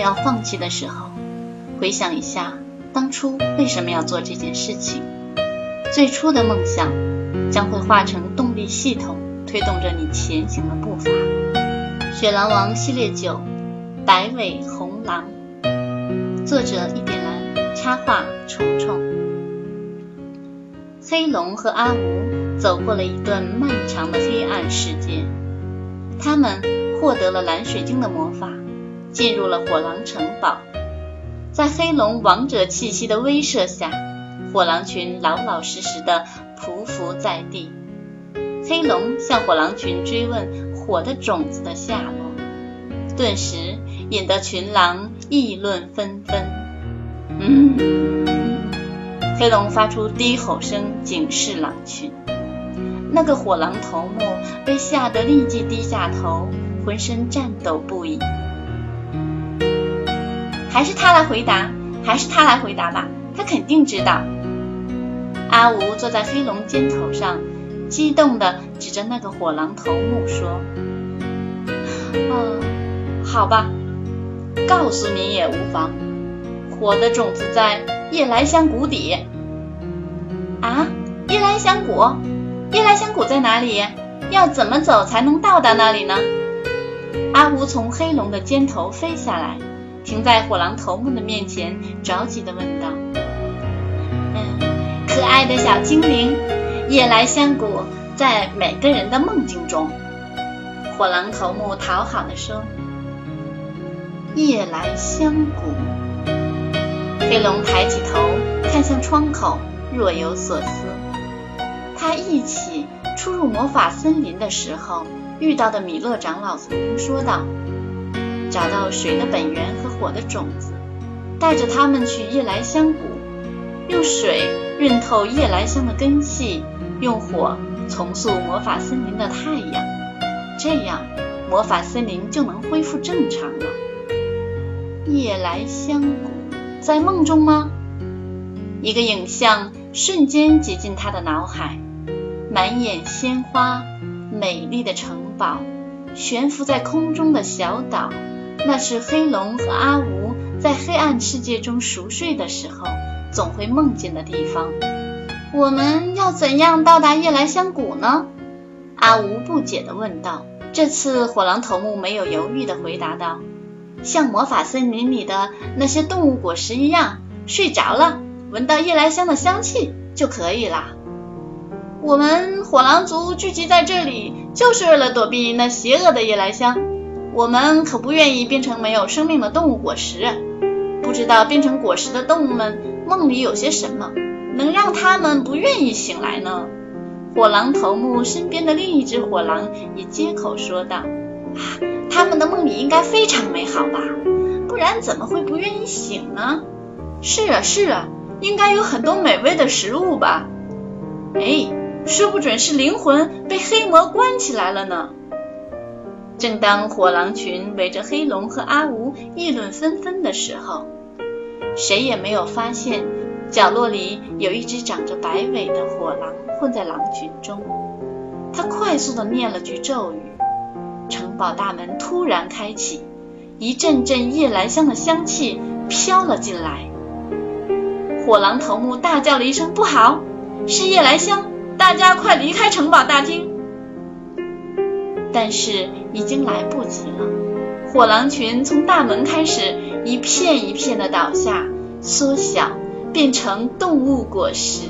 要放弃的时候，回想一下当初为什么要做这件事情，最初的梦想将会化成动力系统，推动着你前行的步伐。《雪狼王》系列九，白尾红狼，作者一点蓝，插画虫虫。黑龙和阿吴走过了一段漫长的黑暗世界，他们获得了蓝水晶的魔法，进入了火狼城堡。在黑龙王者气息的威慑下，火狼群老老实实的匍匐在地。黑龙向火狼群追问火的种子的下落，顿时引得群狼议论纷纷。嗯。黑龙发出低吼声，警示狼群。那个火狼头目被吓得立即低下头，浑身颤抖不已。还是他来回答，还是他来回答吧，他肯定知道。阿吴坐在黑龙肩头上，激动地指着那个火狼头目说：“哦，好吧，告诉你也无妨。火的种子在夜来香谷底。”啊，夜来香谷，夜来香谷在哪里？要怎么走才能到达那里呢？阿吴从黑龙的肩头飞下来，停在火狼头目的面前，着急地问道：“嗯，可爱的小精灵，夜来香谷在每个人的梦境中。”火狼头目讨好地说：“夜来香谷。”黑龙抬起头，看向窗口。若有所思。他忆起初入魔法森林的时候遇到的米勒长老曾经说道：“找到水的本源和火的种子，带着他们去夜来香谷，用水润透夜来香的根系，用火重塑魔法森林的太阳，这样魔法森林就能恢复正常了。”夜来香谷在梦中吗？一个影像。瞬间挤进他的脑海，满眼鲜花，美丽的城堡，悬浮在空中的小岛，那是黑龙和阿吴在黑暗世界中熟睡的时候总会梦见的地方。我们要怎样到达夜来香谷呢？阿吴不解地问道。这次火狼头目没有犹豫地回答道：“像魔法森林里的那些动物果实一样，睡着了。”闻到夜来香的香气就可以了。我们火狼族聚集在这里，就是为了躲避那邪恶的夜来香。我们可不愿意变成没有生命的动物果实。不知道变成果实的动物们梦里有些什么，能让他们不愿意醒来呢？火狼头目身边的另一只火狼也接口说道：“啊，他们的梦里应该非常美好吧？不然怎么会不愿意醒呢？”是啊，是啊。应该有很多美味的食物吧？哎，说不准是灵魂被黑魔关起来了呢。正当火狼群围着黑龙和阿吴议论纷纷的时候，谁也没有发现角落里有一只长着白尾的火狼混在狼群中。他快速的念了句咒语，城堡大门突然开启，一阵阵夜来香的香气飘了进来。火狼头目大叫了一声：“不好，是夜来香！大家快离开城堡大厅！”但是已经来不及了，火狼群从大门开始一片一片的倒下、缩小，变成动物果实。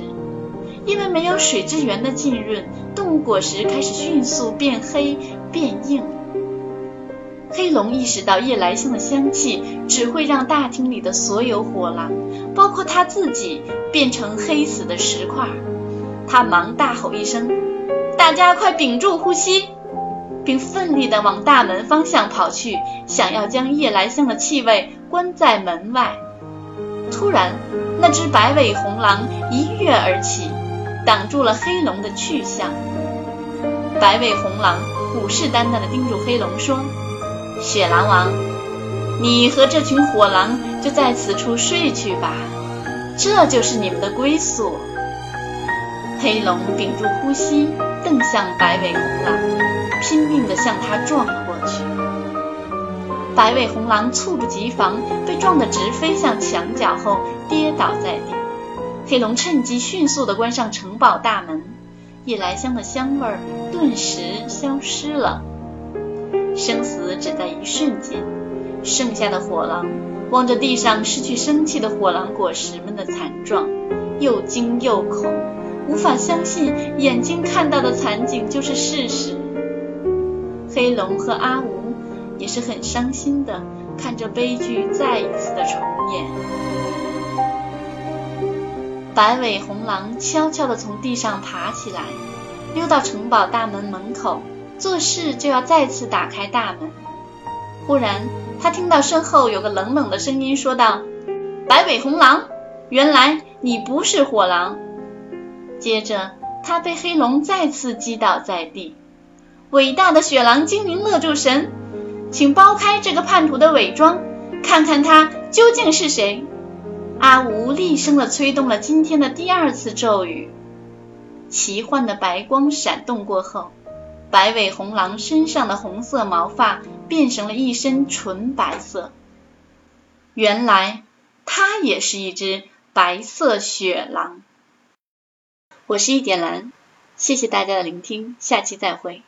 因为没有水之源的浸润，动物果实开始迅速变黑、变硬。黑龙意识到夜来香的香气只会让大厅里的所有火狼，包括他自己，变成黑死的石块。他忙大吼一声：“大家快屏住呼吸！”并奋力地往大门方向跑去，想要将夜来香的气味关在门外。突然，那只白尾红狼一跃而起，挡住了黑龙的去向。白尾红狼虎视眈眈地盯住黑龙说。雪狼王，你和这群火狼就在此处睡去吧，这就是你们的归宿。黑龙屏住呼吸，瞪向白尾红狼，拼命地向他撞了过去。白尾红狼猝不及防，被撞得直飞向墙角后跌倒在地。黑龙趁机迅速地关上城堡大门，夜来香的香味儿顿时消失了。生死只在一瞬间，剩下的火狼望着地上失去生气的火狼果实们的惨状，又惊又恐，无法相信眼睛看到的惨景就是事实。黑龙和阿吴也是很伤心的，看着悲剧再一次的重演。白尾红狼悄悄地从地上爬起来，溜到城堡大门门口，做事就要再次打开大门。忽然，他听到身后有个冷冷的声音说道：“白尾红狼，原来你不是火狼。”接着，他被黑龙再次击倒在地。伟大的雪狼精灵勒住神，请剥开这个叛徒的伪装，看看他究竟是谁。阿吴厉声地催动了今天的第二次咒语，奇幻的白光闪动过后，白尾红狼身上的红色毛发变成了一身纯白色。原来，它也是一只白色雪狼。我是一点蓝，谢谢大家的聆听，下期再会。